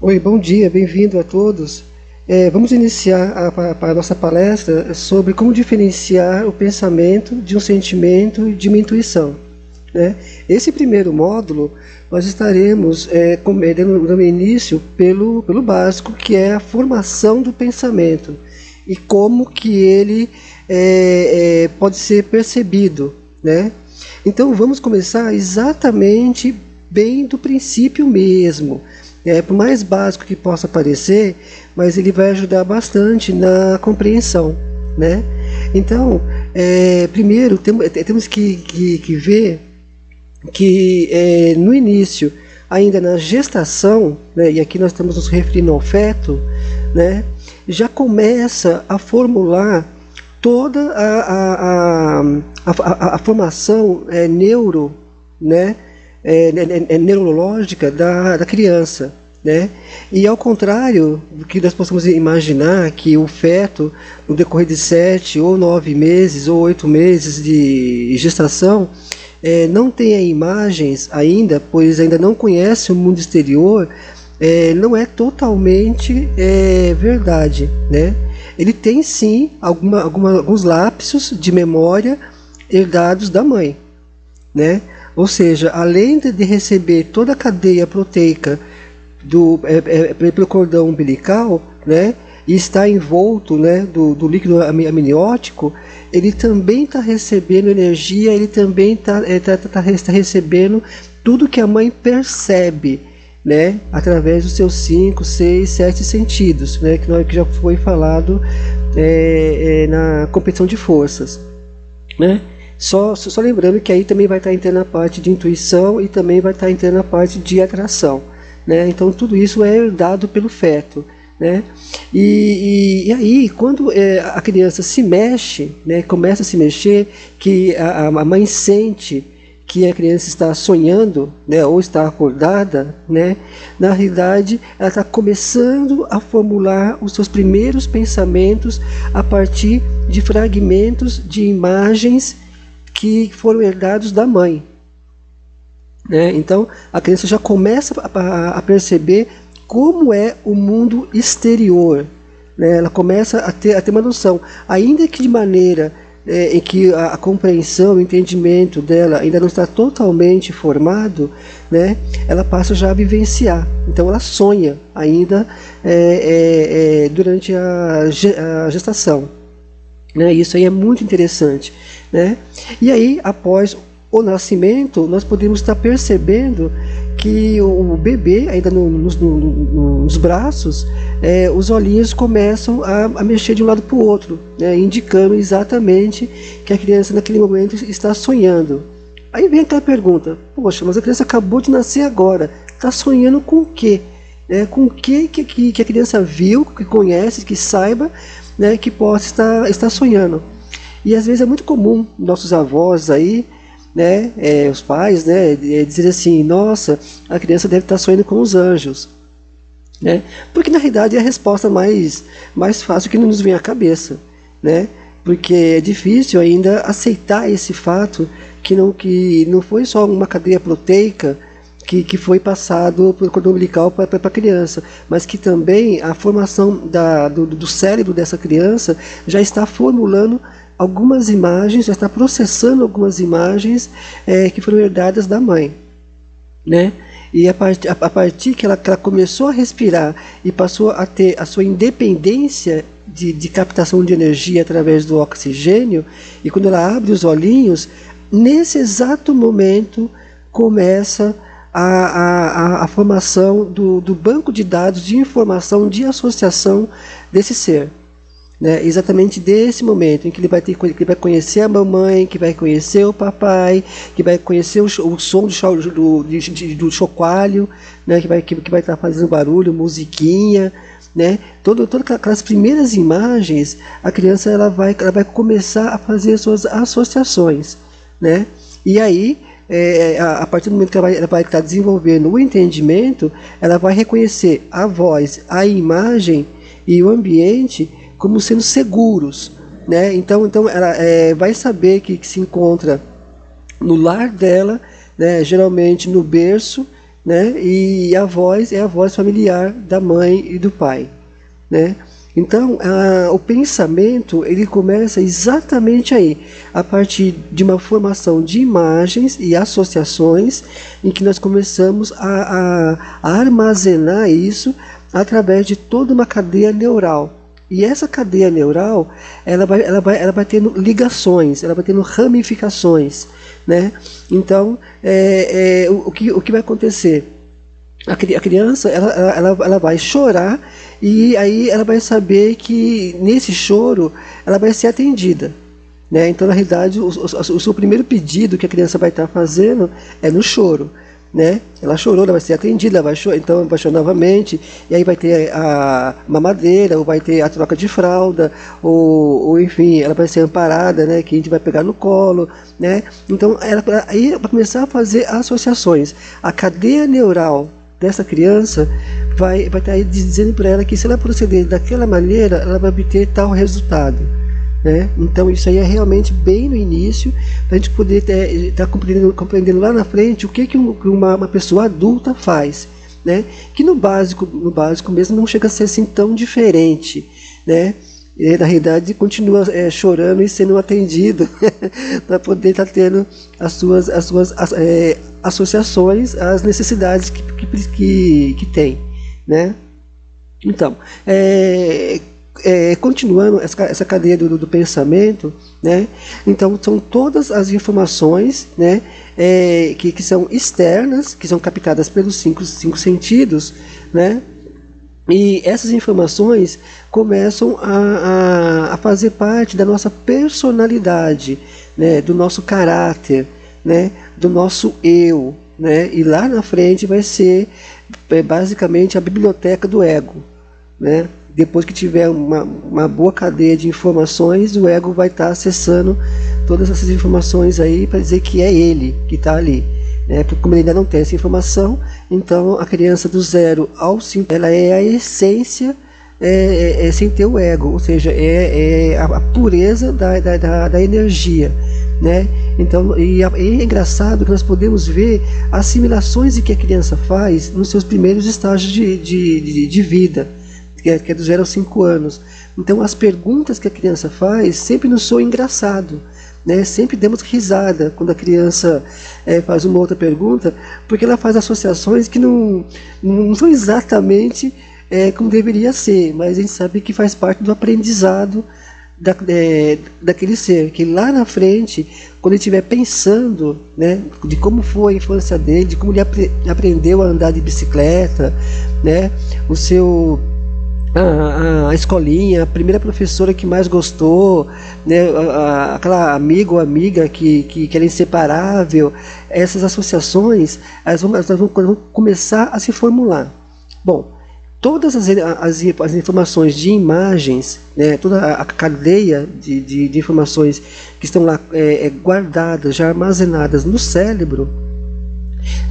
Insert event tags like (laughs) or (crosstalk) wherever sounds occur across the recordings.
Oi, bom dia, bem-vindo a todos. É, vamos iniciar a, a, nossa palestra sobre como diferenciar o pensamento de um sentimento e de uma intuição. Né? Esse primeiro módulo nós estaremos é, é dando, dando início pelo, pelo básico, que é a formação do pensamento e como que ele é, é, pode ser percebido. Né? Então vamos começar exatamente bem do princípio mesmo. É, por mais básico que possa parecer, mas ele vai ajudar bastante na compreensão. Né? Então, é, primeiro tem, temos que, que, que ver que é, no início, ainda na gestação, né, e aqui nós estamos nos referindo ao feto, né, já começa a formular toda a, a, a, a, a formação é, neuro, né, é, é, neurológica da, da criança. Né? E ao contrário do que nós possamos imaginar que o feto, no decorrer de sete ou nove meses ou oito meses de gestação, é, não tenha imagens ainda, pois ainda não conhece o mundo exterior, é, não é totalmente é, verdade, né? Ele tem sim alguma, alguma, alguns lapsos de memória herdados da mãe, né? Ou seja, além de receber toda a cadeia proteica do, é, é, pelo cordão umbilical, né? e está envolto né, do, do líquido amniótico, ele também está recebendo energia, ele também está é, tá, tá, tá, tá recebendo tudo que a mãe percebe, né, através dos seus 5, 6, 7 sentidos, né, que, que já foi falado é, é, na competição de forças. Né? Só, só lembrando que aí também vai estar entrando a parte de intuição e também vai estar entrando a parte de atração. Né? Então tudo isso é herdado pelo feto. Né? E, e, e aí, quando é, a criança se mexe, né, começa a se mexer, que a, a mãe sente que a criança está sonhando, né, ou está acordada, né, na realidade ela está começando a formular os seus primeiros pensamentos a partir de fragmentos de imagens que foram herdados da mãe. Né? Então a criança já começa a, a, perceber como é o mundo exterior. Né? Ela começa a ter, a ter uma noção, ainda que de maneira é, em que a, a, compreensão, o entendimento dela ainda não está totalmente formado, né? ela passa já a vivenciar. Então ela sonha ainda é, é durante a, a gestação. Né? Isso aí é muito interessante. Né? E aí, após o nascimento, nós podemos estar percebendo que o bebê, ainda no, no, no, nos braços, é, os olhinhos começam a, a, mexer de um lado para o outro, né, indicando exatamente que a criança naquele momento está sonhando. Aí vem aquela pergunta: poxa, mas a criança acabou de nascer agora, está sonhando com o quê? É, com o que, que, que a criança viu, que conhece, que saiba, né, que possa estar, estar sonhando. E às vezes é muito comum nossos avós aí né, é, os pais, né, é, dizer assim, nossa, a criança deve estar sonhando com os anjos, né? Porque na realidade é a resposta mais mais fácil que nos vem à cabeça, né? Porque é difícil ainda aceitar esse fato que não que não foi só uma cadeia proteica que, que foi passado por cordão umbilical para a criança, mas que também a formação da, do, do cérebro dessa criança já está formulando algumas imagens, já está processando algumas imagens é, que foram herdadas da mãe. Né? E a, part, a, a partir que ela, que ela, começou a respirar e passou a ter a sua independência de, de captação de energia através do oxigênio, e quando ela abre os olhinhos, nesse exato momento começa a, a, a, formação do, do banco de dados de informação de associação desse ser né, exatamente desse momento em que ele vai ter ele vai conhecer a mamãe, que vai conhecer o papai, que vai conhecer o, o som do, do, do, do chocalho, né, que vai que, que vai estar fazendo barulho, musiquinha, né, todo, todas aquelas primeiras imagens, a criança ela vai ela vai começar a fazer suas associações, né, e aí é, a, a, partir do momento que ela vai, ela vai estar desenvolvendo o entendimento, ela vai reconhecer a voz, a imagem e o ambiente como sendo seguros. Né? Então, então ela é, vai saber que, que, se encontra no lar dela, né? geralmente no berço, né? E a voz é a voz familiar da mãe e do pai, né? Então, o pensamento ele começa exatamente aí, a partir de uma formação de imagens e associações, em que nós começamos a, a, a armazenar isso através de toda uma cadeia neural. E essa cadeia neural, ela vai, ela vai, ela vai tendo ligações, ela vai tendo ramificações, né? Então, é, é, o, o, que, o que vai acontecer? A, a criança, ela, ela, ela vai chorar e aí ela vai saber que nesse choro ela vai ser atendida. Né? Então, na realidade, o, o, o seu primeiro pedido que a criança vai estar fazendo é no choro né? Ela chorou, ela vai ser atendida, vai chorar, então vai chorar novamente, e aí vai ter a mamadeira, ou vai ter a troca de fralda, ou, ou enfim, ela vai ser amparada, né? Que a gente vai pegar no colo, né? Então, ela, aí vai começar a fazer associações. A cadeia neural dessa criança vai, vai estar aí dizendo para ela que se ela proceder daquela maneira, ela vai obter tal resultado. Né? Então isso aí é realmente bem no início, para a gente poder estar tá compreendendo, compreendendo, lá na frente o que, que uma, uma pessoa adulta faz. Né? Que no básico, no básico mesmo não chega a ser assim tão diferente. Né? E, na realidade continua é, chorando e sendo atendido (laughs) para poder estar tá tendo as suas, as suas as, é, associações às necessidades que, que, que, que tem. Né? Então, é, é, continuando essa, essa cadeia do, do, pensamento, né? Então são todas as informações, né? É, que, que são externas, que são captadas pelos cinco, cinco sentidos, né? E essas informações começam a, a, a fazer parte da nossa personalidade, né? Do nosso caráter, né? Do nosso eu, né? E lá na frente vai ser é, basicamente a biblioteca do ego, né? depois que tiver uma, uma boa cadeia de informações, o ego vai estar tá acessando todas essas informações aí para dizer que é ele que está ali. Né? Porque como ele ainda não tem essa informação, então a criança do zero ao 5, ela é a essência é, é, é, sem ter o ego, ou seja, é, é a, a, pureza da, da, da, da energia. Né? Então, e, é engraçado que nós podemos ver assimilações que a criança faz nos seus primeiros estágios de, de, de, de vida que é, que é do 0 aos 5 anos. Então as perguntas que a criança faz sempre nos soam engraçado. Né? Sempre demos risada quando a criança é, faz uma outra pergunta, porque ela faz associações que não, não são exatamente é, como deveria ser, mas a gente sabe que faz parte do aprendizado da, é, daquele ser, que lá na frente, quando ele estiver pensando né, de como foi a infância dele, de como ele apre aprendeu a andar de bicicleta, né, o seu a, a, a, escolinha, a primeira professora que mais gostou, né, a, aquela amigo ou amiga que, que, que era inseparável, essas associações elas vão, elas vão, vão começar a se formular. Bom, todas as, as, as informações de imagens, né, toda a cadeia de, de, de informações que estão lá é, é, guardadas, já armazenadas no cérebro,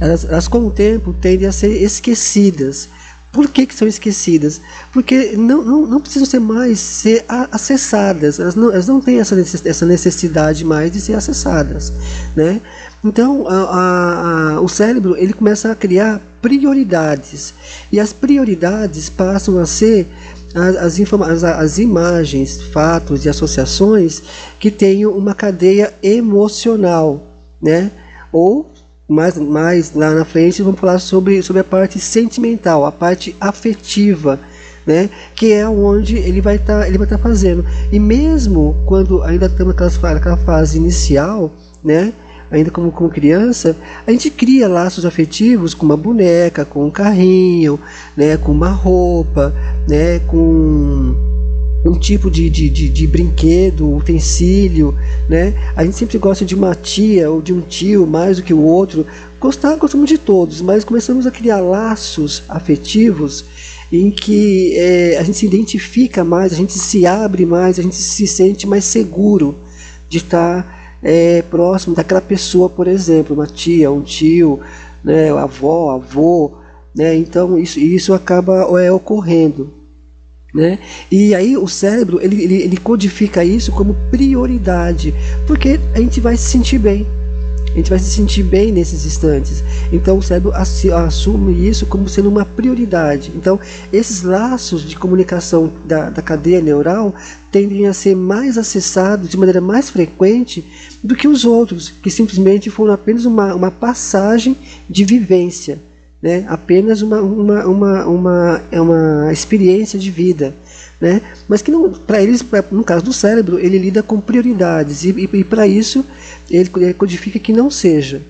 elas, elas com o tempo tendem a ser esquecidas. Por que, que são esquecidas? Porque não, não, não precisam ser mais ser acessadas, elas não, elas não têm essa necessidade mais de ser acessadas. Né? Então a, a, o cérebro ele começa a criar prioridades e as prioridades passam a ser as, as, as imagens, fatos e associações que tenham uma cadeia emocional, né? ou mais, mais lá na frente vamos falar sobre, sobre a parte sentimental, a parte afetiva, né? Que é onde ele vai estar tá, ele vai estar tá fazendo. E mesmo quando ainda estamos naquela, naquela fase inicial, né? Ainda como, criança, a gente cria laços afetivos com uma boneca, com um carrinho, né? Com uma roupa, né? Com um tipo de, de, de, de, brinquedo, utensílio, né? A gente sempre gosta de uma tia ou de um tio mais do que o outro. Gostar, gostamos de todos, mas começamos a criar laços afetivos em que é, a gente se identifica mais, a gente se abre mais, a gente se sente mais seguro de estar é, próximo daquela pessoa, por exemplo, uma tia, um tio, né, avó, avô, né? Então isso, isso acaba é, ocorrendo. Né? E aí o cérebro ele, ele, ele, codifica isso como prioridade, porque a gente vai se sentir bem. Gente vai se sentir bem nesses instantes. Então o cérebro assume isso como sendo uma prioridade. Então esses laços de comunicação da, da cadeia neural tendem a ser mais acessados de maneira mais frequente do que os outros, que simplesmente foram apenas uma, uma passagem de vivência, né? apenas uma, uma, uma, uma, é uma experiência de vida né? Mas que para eles, pra, no caso do cérebro, ele lida com prioridades e, e, e para isso ele codifica que não seja.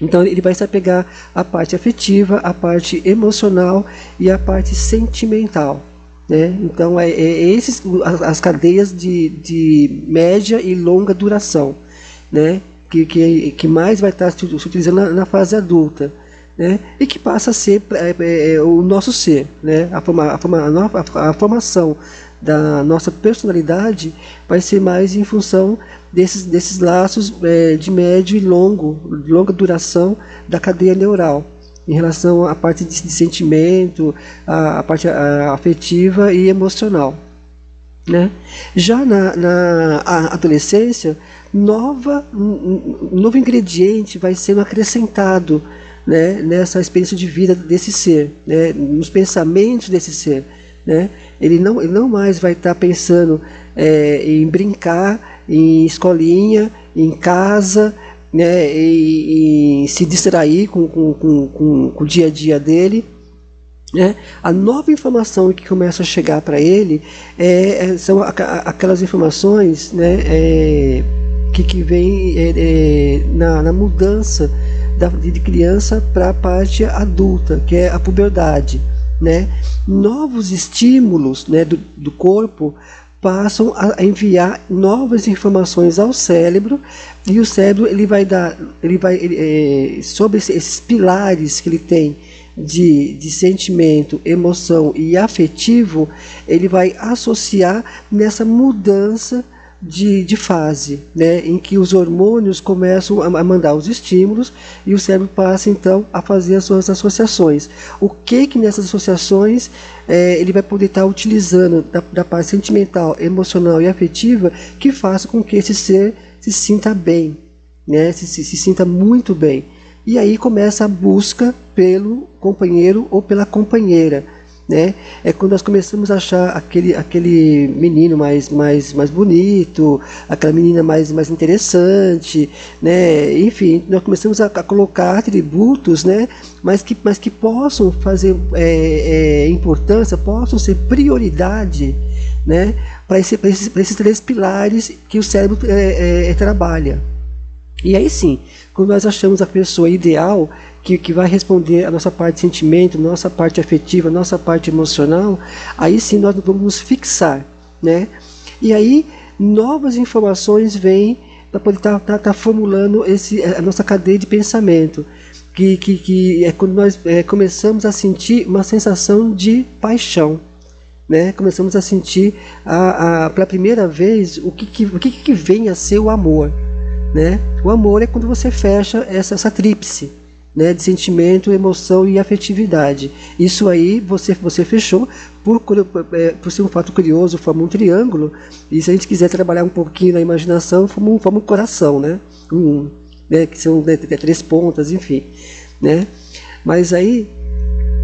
Então ele vai se apegar à parte afetiva, à parte emocional e à parte sentimental. Né? Então é, é esses as, as cadeias de, de média e longa duração, né? que, que, que mais vai estar se utilizando na, na fase adulta né, e que passa a ser é, é, é, o nosso ser. Né, a, forma, a, forma, a, a, formação da nossa personalidade vai ser mais em função desses, desses laços é, de médio e longo, longa duração da cadeia neural em relação à parte de, de sentimento, a parte afetiva e emocional. Né? Já na, na adolescência, nova, um novo ingrediente vai sendo acrescentado né, nessa experiência de vida desse ser, né, nos pensamentos desse ser. Né? Ele, não, ele não mais vai estar pensando é, em brincar, em escolinha, em casa, né, e, e se distrair com, com, com, com, o dia a dia dele. Né? A nova informação que começa a chegar para ele é, é são aquelas informações né, é, que, que vem é, é, na, na mudança da, de criança para a parte adulta, que é a puberdade. Né? Novos estímulos né, do, do corpo passam a enviar novas informações ao cérebro e o cérebro ele vai dar, ele vai ele, é, sobre esses pilares que ele tem de, de sentimento, emoção e afetivo, ele vai associar nessa mudança de, de fase, né, em que os hormônios começam a, mandar os estímulos e o cérebro passa então a fazer as suas associações. O que que nessas associações é, ele vai poder estar utilizando da, da parte sentimental, emocional e afetiva que faça com que esse ser se sinta bem, né, se, se, se sinta muito bem. E aí começa a busca pelo companheiro ou pela companheira né? É quando nós começamos a achar aquele, aquele menino mais, mais, mais bonito, aquela menina mais, mais interessante, né? Enfim, nós começamos a, a colocar atributos, né? Mas que, mas que possam fazer é, é, importância, possam ser prioridade, né? Para esse, esses, esses três pilares que o cérebro é, é, trabalha. E aí sim, quando nós achamos a pessoa ideal, que, que vai responder a nossa parte de sentimento, nossa parte afetiva, nossa parte emocional, aí sim nós vamos nos fixar, né? E aí novas informações vêm para poder estar tá, tá, tá formulando esse, a nossa cadeia de pensamento. Que, que, que é quando nós é, começamos a sentir uma sensação de paixão. Né? Começamos a sentir a, a, pela primeira vez o que, que, o que, que vem a ser o amor. Né? O amor é quando você fecha essa, essa tríplice né, de sentimento, emoção e afetividade. Isso aí você, você fechou, por, é, por ser um fato curioso, forma um triângulo, e se a gente quiser trabalhar um pouquinho na imaginação, forma um, forma um coração, né? Um, né, que são né, três pontas, enfim. Né? Mas aí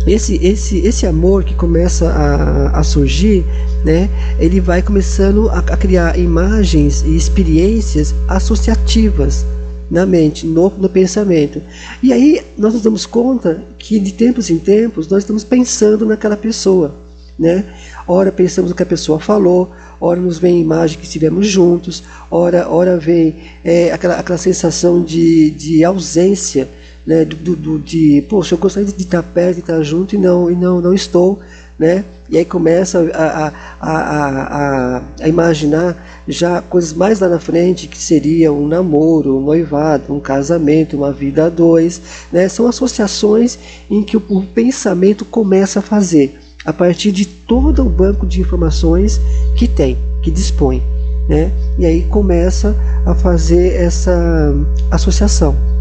esse, esse, esse amor que começa a, a surgir, né, ele vai começando a, a criar imagens e experiências associativas na mente, no, no pensamento. E aí nós nos damos conta que de tempos em tempos nós estamos pensando naquela pessoa. Né? Ora pensamos no que a pessoa falou, ora nos vem a imagem que estivemos juntos, ora, ora vem é, aquela, aquela sensação de, de ausência, né? do, do, de, poxa, eu gostaria de estar perto, de estar junto e não, e não, não estou né? E aí começa a, a, a, a, imaginar já coisas mais lá na frente, que seria um namoro, um noivado, um casamento, uma vida a dois. Né? São associações em que o, o pensamento começa a fazer, a partir de todo o banco de informações que tem, que dispõe. Né? E aí começa a fazer essa associação.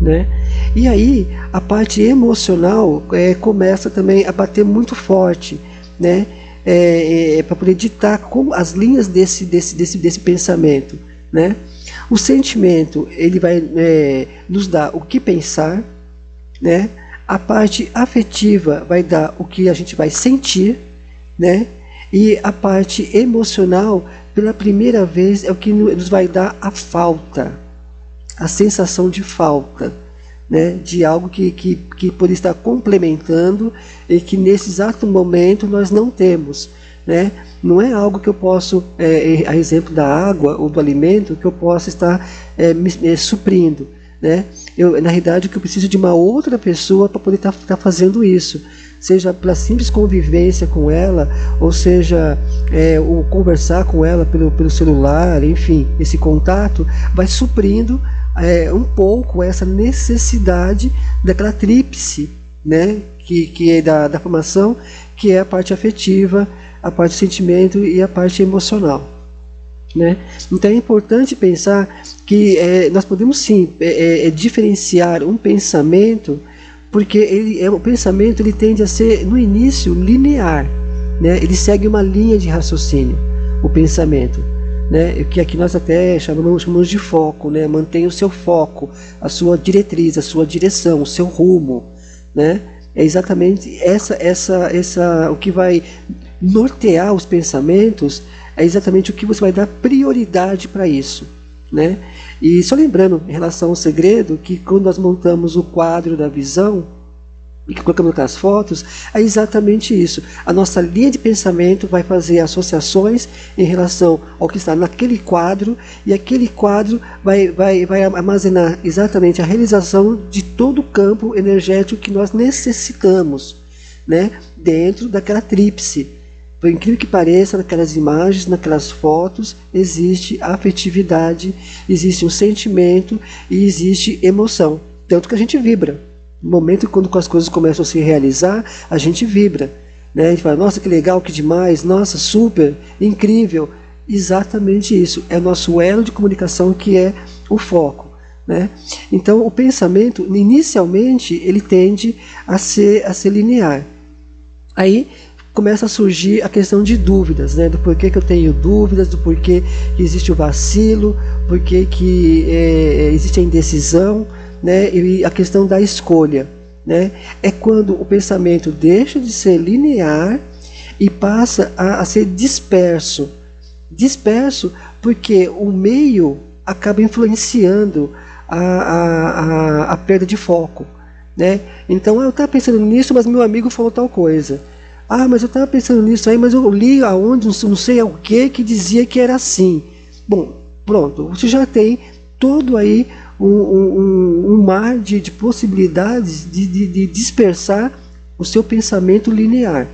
Né? E aí a parte emocional é, começa também a bater muito forte, né? É, é, para poder ditar como as linhas desse, desse, desse, desse pensamento, né? O sentimento ele vai é, nos dar o que pensar, né? A parte afetiva vai dar o que a gente vai sentir, né? E a parte emocional, pela primeira vez, é o que nos vai dar a falta, a sensação de falta, né? De algo que, que, que por estar complementando e que nesse exato momento nós não temos, né? Não é algo que eu posso, é, a exemplo da água ou do alimento, que eu possa estar é, me, é, suprindo. Né? Eu, na realidade, que eu preciso de uma outra pessoa para poder estar tá, tá fazendo isso, seja pela simples convivência com ela, ou seja, é, o conversar com ela pelo, pelo celular, enfim, esse contato vai suprindo é, um pouco essa necessidade daquela tríplice, né, que, que é da, da formação, que é a parte afetiva, a parte do sentimento e a parte emocional. Né? Então é importante pensar que é, nós podemos sim é, é, é, diferenciar um pensamento, porque ele, é, o pensamento ele tende a ser no início linear, né? ele segue uma linha de raciocínio, o pensamento. Né, que aqui nós até chamamos, chamamos de foco, né, mantém o seu foco, a sua diretriz, a sua direção, o seu rumo, né, é exatamente essa, essa, essa, o que vai nortear os pensamentos é exatamente o que você vai dar prioridade para isso. Né? E só lembrando, em relação ao segredo, que quando nós montamos o quadro da visão, que colocamos aquelas fotos, é exatamente isso. A nossa linha de pensamento vai fazer associações em relação ao que está naquele quadro, e aquele quadro vai, vai, vai armazenar exatamente a realização de todo o campo energético que nós necessitamos né, dentro daquela tríplice. Por incrível que pareça, naquelas imagens, naquelas fotos, existe afetividade, existe um sentimento e existe emoção. Tanto que a gente vibra. No momento quando as coisas começam a se realizar, a gente vibra. Né? A gente fala, nossa, que legal, que demais, nossa, super, incrível. Exatamente isso. É o nosso elo de comunicação que é o foco. Né? Então, o pensamento, inicialmente, ele tende a ser, a ser linear. Aí começa a surgir a questão de dúvidas, né? Do porquê que eu tenho dúvidas, do porquê que existe o vacilo, porquê que é, existe a indecisão, né? E a questão da escolha, né? É quando o pensamento deixa de ser linear e passa a, a ser disperso. Disperso porque o meio acaba influenciando a, a, a, a perda de foco. Né? Então eu estava pensando nisso, mas meu amigo falou tal coisa. Ah, mas eu estava pensando nisso aí, mas eu li aonde, não sei o que, que dizia que era assim. Bom, pronto, você já tem todo aí um, um, um mar de, de possibilidades de, de, de, dispersar o seu pensamento linear.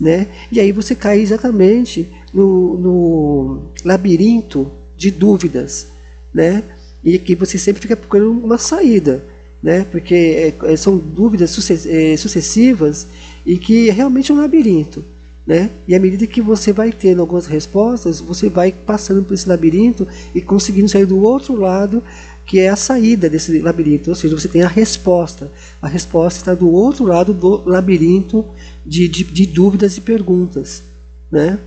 Né? E aí você cai exatamente no, no labirinto de dúvidas. Né? E que você sempre fica procurando uma saída né? porque é, é são dúvidas é, sucessivas e que é realmente um labirinto. Né? E à medida que você vai tendo algumas respostas, você vai passando por esse labirinto e conseguindo sair do outro lado, que é a saída desse labirinto. Ou seja, você tem a resposta. A resposta está do outro lado do labirinto de, de, de dúvidas e perguntas. Né?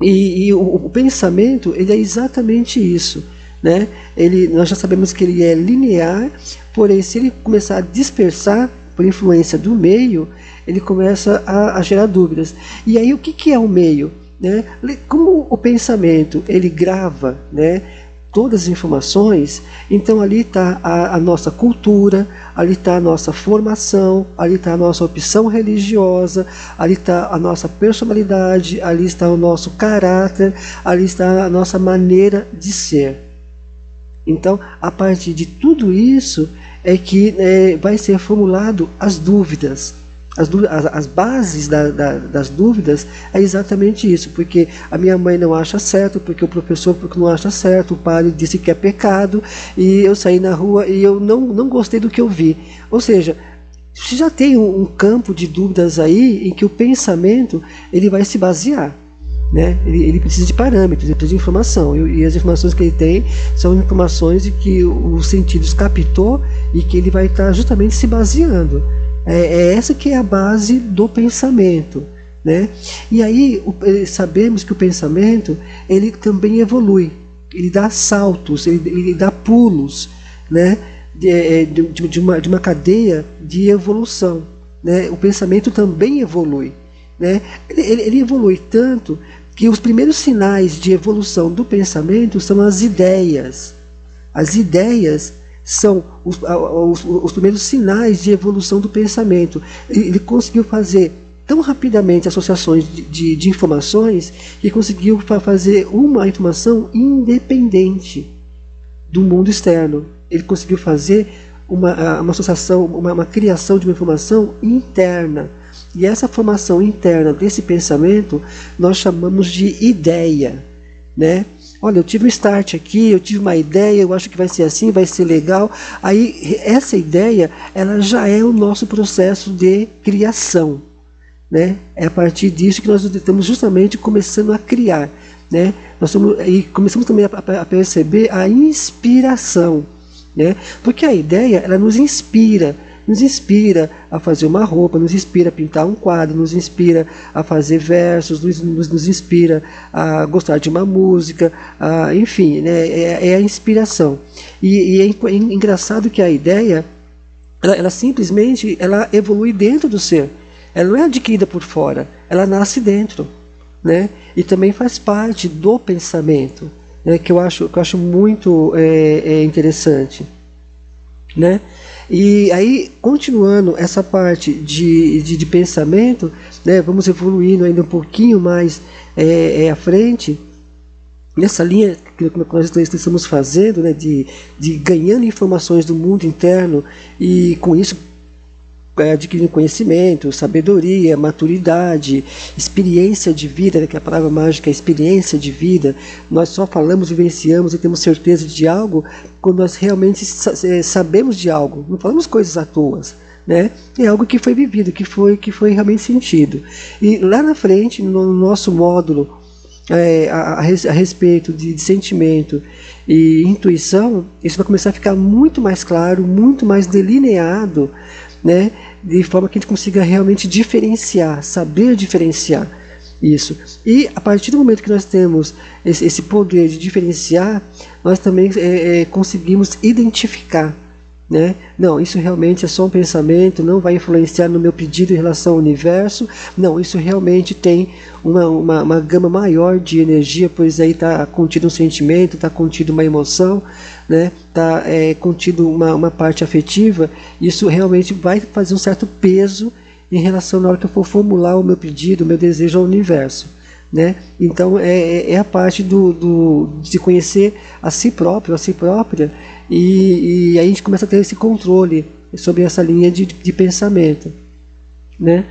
E, e o, o, pensamento ele é exatamente isso. Né? Ele, nós já sabemos que ele é linear, porém, se ele começar a dispersar por influência do meio, ele começa a, a gerar dúvidas. E aí, o que, que é o meio? Né? Como o pensamento ele grava né, todas as informações, então ali está a, a, nossa cultura, ali está a nossa formação, ali está a nossa opção religiosa, ali está a nossa personalidade, ali está o nosso caráter, ali está a nossa maneira de ser. Então, a partir de tudo isso é que é, vai ser formulado as dúvidas. As, as, as bases da, da, das dúvidas é exatamente isso, porque a minha mãe não acha certo, porque o professor porque não acha certo, o padre disse que é pecado, e eu saí na rua e eu não, não gostei do que eu vi. Ou seja, você já tem um, um campo de dúvidas aí em que o pensamento ele vai se basear. Né? Ele, ele, precisa de parâmetros, ele precisa de informação. E, e, as informações que ele tem são informações de que os sentidos captou e que ele vai estar justamente se baseando. É, é essa que é a base do pensamento. Né? E aí o, eh, sabemos que o pensamento ele também evolui. ele dá saltos, ele, ele dá pulos, né? De, é, de, de, uma, de uma cadeia de evolução. Né? O pensamento também evolui. Né? Ele, ele evolui tanto que os primeiros sinais de evolução do pensamento são as ideias. As ideias são os, os, os primeiros sinais de evolução do pensamento. Ele conseguiu fazer tão rapidamente associações de, de, de, informações que conseguiu fazer uma informação independente do mundo externo. Ele conseguiu fazer uma, uma associação, uma, uma criação de uma informação interna. E essa formação interna desse pensamento nós chamamos de ideia, né? Olha, eu tive um start aqui, eu tive uma ideia, eu acho que vai ser assim, vai ser legal. Aí essa ideia, ela já é o nosso processo de criação, né? É a partir disso que nós estamos justamente começando a criar, né? Nós estamos, e começamos também a, a perceber a inspiração, né? Porque a ideia, ela nos inspira, nos inspira a fazer uma roupa, nos inspira a pintar um quadro, nos inspira a fazer versos, nos, nos, nos inspira a gostar de uma música, a, enfim, né, é, é, a inspiração. E, e é, engraçado que a ideia, ela, ela simplesmente ela evolui dentro do ser. Ela não é adquirida por fora, ela nasce dentro. Né? E também faz parte do pensamento, né? que, eu acho, que eu acho muito é, é interessante. Né? E aí, continuando essa parte de, de, de pensamento, né, vamos evoluindo ainda um pouquinho mais é, é, à frente, nessa linha que nós estamos fazendo, né, de, de ganhando informações do mundo interno e com isso adquirindo conhecimento, sabedoria, maturidade, experiência de vida, que é a palavra mágica é experiência de vida. Nós só falamos, vivenciamos e temos certeza de algo quando nós realmente é, sabemos de algo. Não falamos coisas à toa. Né? É algo que foi vivido, que foi, que foi realmente sentido. E lá na frente, no nosso módulo é, a, a, respeito de, de, sentimento e intuição, isso vai começar a ficar muito mais claro, muito mais delineado né? De forma que a gente consiga realmente diferenciar, saber diferenciar isso. E a partir do momento que nós temos esse, esse poder de diferenciar, nós também é, é, conseguimos identificar né? Não, isso realmente é só um pensamento, não vai influenciar no meu pedido em relação ao universo. Não, isso realmente tem uma, uma, uma gama maior de energia, pois aí está contido um sentimento, está contido uma emoção, né? está é, contido uma, uma parte afetiva. Isso realmente vai fazer um certo peso em relação na hora que eu for formular o meu pedido, o meu desejo ao universo. Né? Então é, é, é a parte do, do, de conhecer a si próprio, a si própria, e, e aí a gente começa a ter esse controle sobre essa linha de, de pensamento. Né?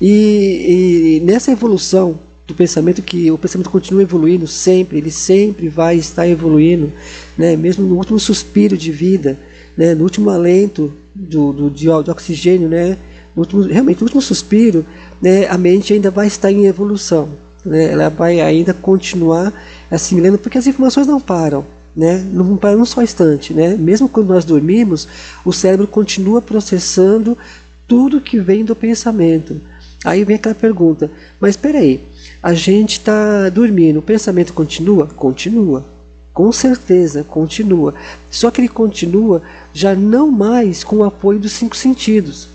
E, e, nessa evolução do pensamento, que o pensamento continua evoluindo sempre, ele sempre vai estar evoluindo, né? mesmo no último suspiro de vida, né? no último alento do, do, de, de oxigênio, né? no último, realmente no último suspiro, né? a mente ainda vai estar em evolução né, ela vai ainda continuar assimilando, porque as informações não param. Né? Não param só instante. Né? Mesmo quando nós dormimos, o cérebro continua processando tudo que vem do pensamento. Aí vem aquela pergunta: mas espera aí, a gente está dormindo, o pensamento continua? Continua. Com certeza, continua. Só que ele continua já não mais com o apoio dos cinco sentidos.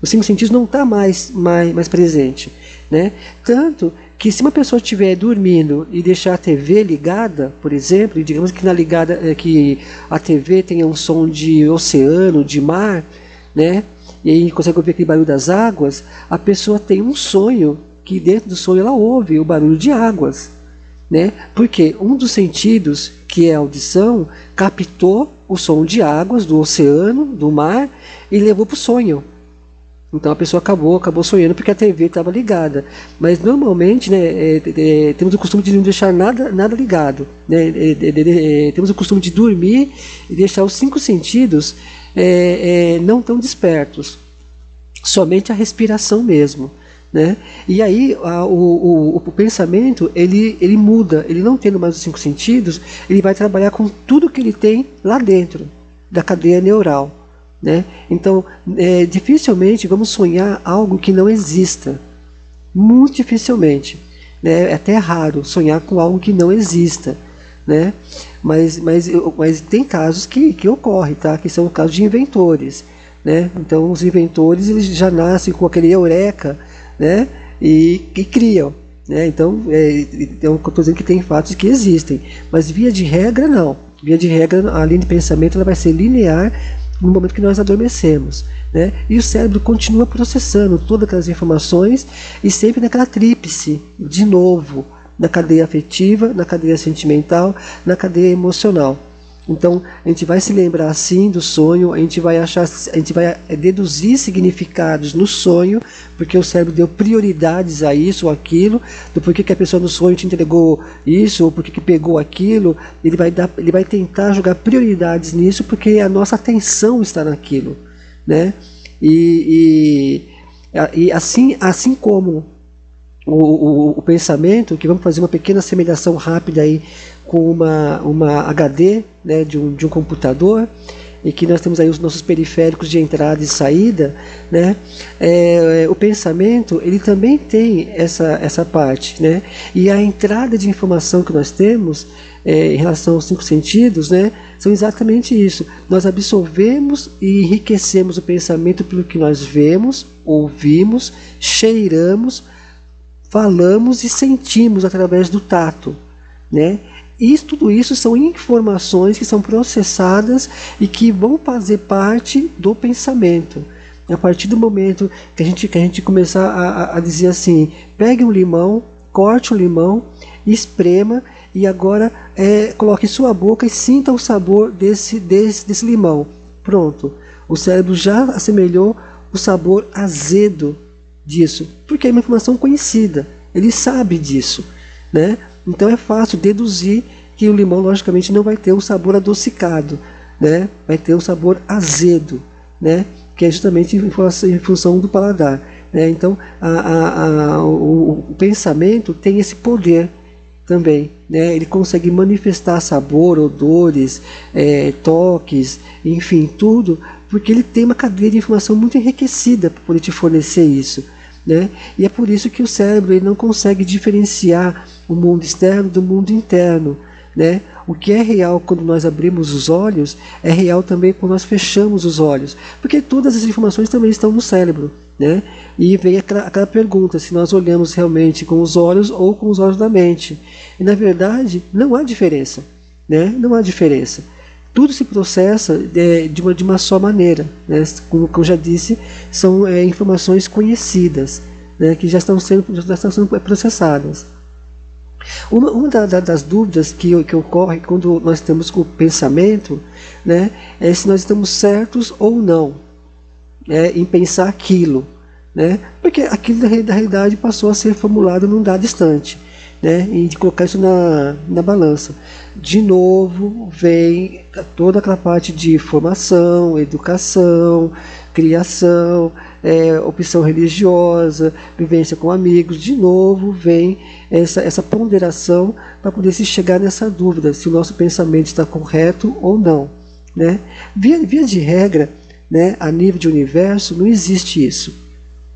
Os cinco sentidos não está mais, mais, mais presente. Né? Tanto que se uma pessoa estiver dormindo e deixar a TV ligada, por exemplo, e digamos que na ligada eh, que a TV tenha um som de oceano, de mar, né? E aí consegue ouvir aquele barulho das águas, a pessoa tem um sonho que dentro do sonho ela ouve o barulho de águas, né? Porque um dos sentidos, que é a audição, captou o som de águas do oceano, do mar e levou para o sonho. Então a pessoa acabou, acabou sonhando porque a TV estava ligada. Mas normalmente, né, é, é, temos o costume de não deixar nada, nada ligado. Né? É, é temos o costume de dormir e deixar os cinco sentidos é, é, não tão despertos. Somente a respiração mesmo. Né? E aí a, o, o, o, pensamento ele, ele muda, ele não tendo mais os cinco sentidos, ele vai trabalhar com tudo que ele tem lá dentro da cadeia neural. Né? Então, é, dificilmente vamos sonhar algo que não exista. Muito dificilmente. Né? É até raro sonhar com algo que não exista. né? Mas, mas, mas tem casos que, que ocorrem, tá? Que são casos de inventores, né? Então os inventores eles já nascem com aquele eureka, né? E, e criam, né? Então, é, então eu estou dizendo que tem fatos que existem, mas via de regra não. Via de regra a linha de pensamento ela vai ser linear no momento que nós adormecemos. Né? E o cérebro continua processando todas aquelas informações e sempre naquela tríplice, de novo, na cadeia afetiva, na cadeia sentimental, na cadeia emocional. Então, a gente vai se lembrar assim do sonho, a gente vai achar, a gente vai deduzir significados no sonho, porque o cérebro deu prioridades a isso ou aquilo, do porquê que a pessoa no sonho te entregou isso, ou porquê que pegou aquilo, ele vai dar, ele vai tentar jogar prioridades nisso, porque a nossa atenção está naquilo, né? E, e, e assim, assim como o, o, o, pensamento, que vamos fazer uma pequena semelhação rápida aí com uma, uma HD né, de, um, de um computador, e que nós temos aí os nossos periféricos de entrada e saída, né? É, o pensamento ele também tem essa, essa parte, né? E a entrada de informação que nós temos é, em relação aos cinco sentidos, né? São exatamente isso. Nós absorvemos e enriquecemos o pensamento pelo que nós vemos, ouvimos, cheiramos, falamos e sentimos através do tato, né? Isso, tudo isso são informações que são processadas e que vão fazer parte do pensamento. A partir do momento que a gente, que a gente começar a, a dizer assim, pegue um limão, corte o limão, esprema e agora é, coloque em sua boca e sinta o sabor desse, desse, desse limão. Pronto. O cérebro já assemelhou o sabor azedo disso, porque é uma informação conhecida, ele sabe disso, né? Então é fácil deduzir que o limão logicamente não vai ter um sabor adocicado, né? Vai ter um sabor azedo, né? Que é justamente em função do paladar. Né? Então a, a, a, o, o pensamento tem esse poder também. Né? Ele consegue manifestar sabor, odores, é, toques, enfim, tudo, porque ele tem uma cadeia de informação muito enriquecida para poder te fornecer isso. Né? E é por isso que o cérebro ele não consegue diferenciar o mundo externo do mundo interno. Né? O que é real quando nós abrimos os olhos é real também quando nós fechamos os olhos, porque todas as informações também estão no cérebro. Né? E vem aquela, aquela pergunta se nós olhamos realmente com os olhos ou com os olhos da mente. E na verdade, não há diferença. Né? Não há diferença. Tudo se processa é, de, uma, de uma só maneira. Né? Como, como eu já disse, são é, informações conhecidas, né? que já estão sendo, já estão sendo processadas. Uma, uma da, da, das dúvidas que, que ocorre quando nós temos o pensamento né, é se nós estamos certos ou não né, em pensar aquilo. Né, porque aquilo da, da realidade passou a ser formulado num dado instante. Né, e de colocar isso na, na balança. De novo, vem toda aquela parte de formação, educação, criação, é, opção religiosa, vivência com amigos, de novo vem essa, essa ponderação para poder se chegar nessa dúvida se o nosso pensamento está correto ou não. Né? Via, via de regra, né, a nível de universo, não existe isso.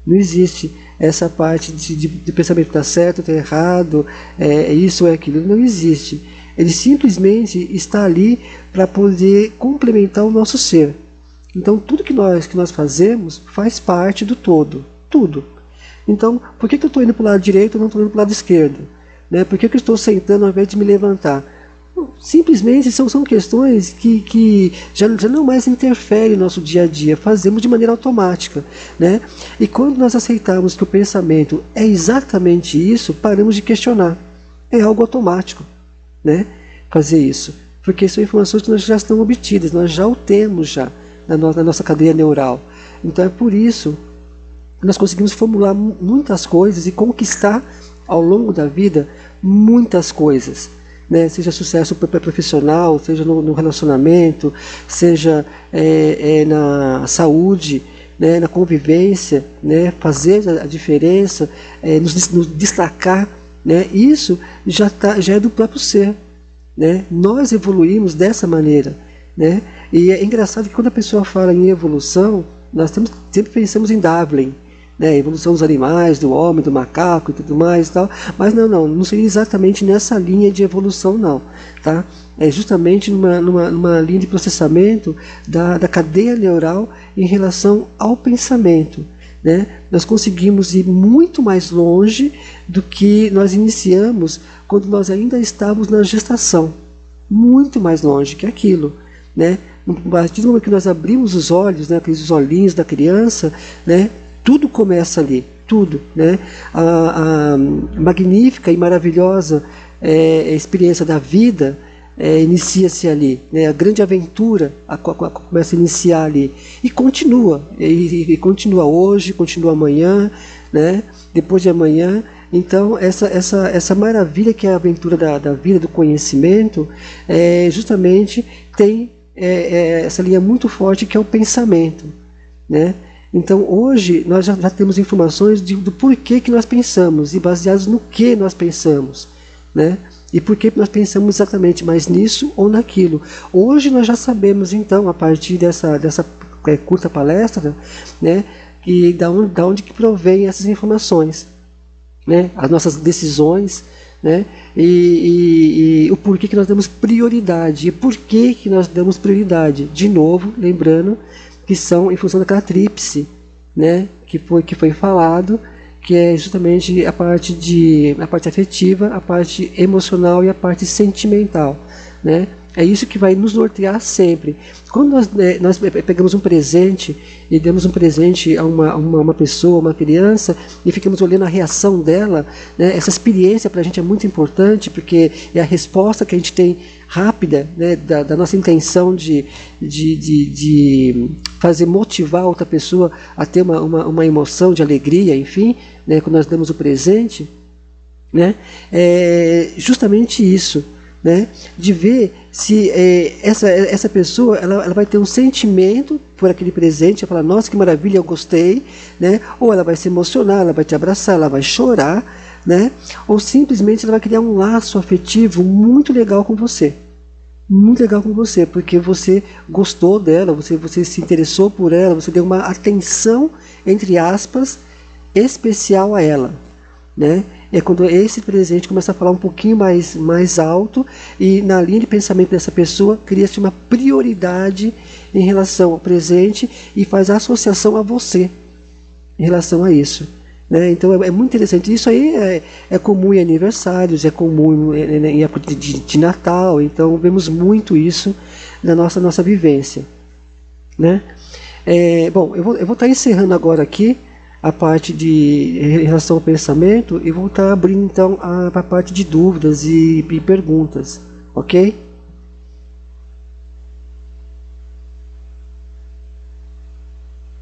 Não existe essa parte de, de, de pensamento está certo, está errado, é, isso ou é aquilo. Não existe. Ele simplesmente está ali para poder complementar o nosso ser. Então tudo que nós que nós fazemos faz parte do todo, tudo. Então, por que, que eu estou indo para o lado direito e não estou indo para o lado esquerdo? Né? Por que, que eu estou sentando ao invés de me levantar? Simplesmente são, são questões que, que já, já não mais interferem no nosso dia a dia, fazemos de maneira automática. Né? E quando nós aceitamos que o pensamento é exatamente isso, paramos de questionar. É algo automático né? fazer isso. Porque são informações que nós já estão obtidas, nós já o temos já na, no, na nossa cadeia neural. Então é por isso que nós conseguimos formular muitas coisas e conquistar ao longo da vida muitas coisas. Né? Seja sucesso profissional, seja no, no relacionamento, seja é, é, na saúde, né? na convivência, né? fazer a diferença, é, nos, nos, destacar. Né? Isso já, tá, já é do próprio ser. Né? Nós evoluímos dessa maneira. Né? E é engraçado que quando a pessoa fala em evolução, nós temos, sempre pensamos em Darwin, né, evolução dos animais, do homem, do macaco e tudo mais e tal, mas não, não, não seria exatamente nessa linha de evolução não, tá? É justamente numa, numa, numa linha de processamento da, da cadeia neural em relação ao pensamento. Né? Nós conseguimos ir muito mais longe do que nós iniciamos quando nós ainda estávamos na gestação. Muito mais longe que aquilo. Né? A partir do momento que nós abrimos os olhos, né, aqueles olhinhos da criança, né, tudo começa ali, tudo. Né? A, a magnífica e maravilhosa é, experiência da vida é, inicia-se ali, né? a grande aventura a, a, começa a iniciar ali e continua, e, e, continua hoje, continua amanhã, né? depois de amanhã. Então essa, essa, essa maravilha que é a aventura da, da vida, do conhecimento, é, justamente tem é, é, essa linha muito forte que é o pensamento, né? Então hoje nós já, já temos informações de, do porquê que nós pensamos e baseados no que nós pensamos, né? E por que nós pensamos exatamente mais nisso ou naquilo? Hoje nós já sabemos, então, a partir dessa, dessa é, curta palestra, né, que da onde, da onde que provém essas informações, né, as nossas decisões, né, e, e, e o porquê que nós damos prioridade. E por que, que nós damos prioridade? De novo, lembrando que são em função daquela tríplice, né, que foi, que foi falado, que é justamente a parte de a parte afetiva, a parte emocional e a parte sentimental, né? É isso que vai nos nortear sempre. Quando nós, né, nós pegamos um presente e demos um presente a uma, uma, uma, pessoa, uma criança, e ficamos olhando a reação dela, né, essa experiência para a gente é muito importante, porque é a resposta que a gente tem rápida né, da, da, nossa intenção de, de, de, de, fazer motivar outra pessoa a ter uma, uma, uma emoção de alegria, enfim, né, quando nós damos o presente, né, é justamente isso né, de ver se é, essa, essa pessoa ela, ela vai ter um sentimento por aquele presente, ela falar, nossa, que maravilha, eu gostei, né, ou ela vai se emocionar, ela vai te abraçar, ela vai chorar, né, ou simplesmente ela vai criar um laço afetivo muito legal com você. Muito legal com você, porque você gostou dela, você, você se interessou por ela, você deu uma atenção, entre aspas, especial a ela. Né? é quando esse presente começa a falar um pouquinho mais, mais alto e na linha de pensamento dessa pessoa cria-se uma prioridade em relação ao presente e faz associação a você em relação a isso. Né? Então é, é, muito interessante. Isso aí é, é comum em aniversários, é comum em, em época de, de, Natal, então vemos muito isso na nossa, nossa vivência. Né? É, bom, eu vou, estar encerrando agora aqui a parte de relação ao pensamento e vou estar abrindo então a, a parte de dúvidas e, e perguntas, ok?